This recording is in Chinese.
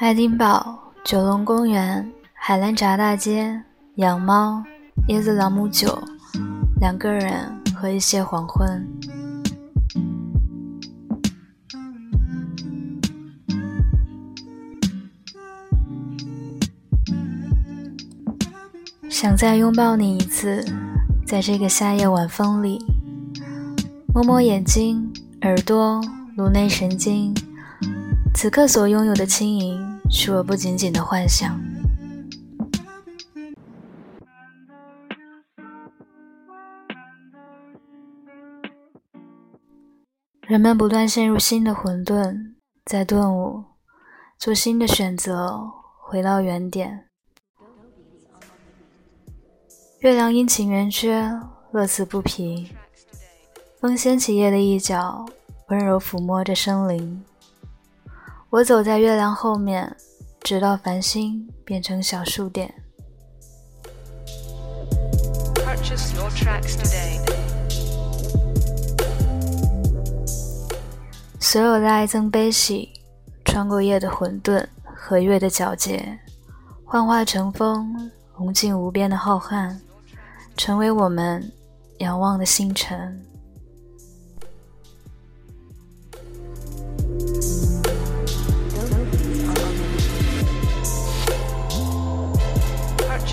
爱丁堡、九龙公园、海兰闸大街、养猫、椰子朗姆酒、两个人和一些黄昏。想再拥抱你一次，在这个夏夜晚风里，摸摸眼睛、耳朵、颅内神经。此刻所拥有的轻盈，是我不仅仅的幻想。人们不断陷入新的混沌，在顿悟，做新的选择，回到原点。月亮阴晴圆缺，乐此不疲。风掀起叶的一角，温柔抚摸着生灵。我走在月亮后面，直到繁星变成小数点。所有的爱憎悲喜，穿过夜的混沌和月的皎洁，幻化成风，融进无边的浩瀚，成为我们仰望的星辰。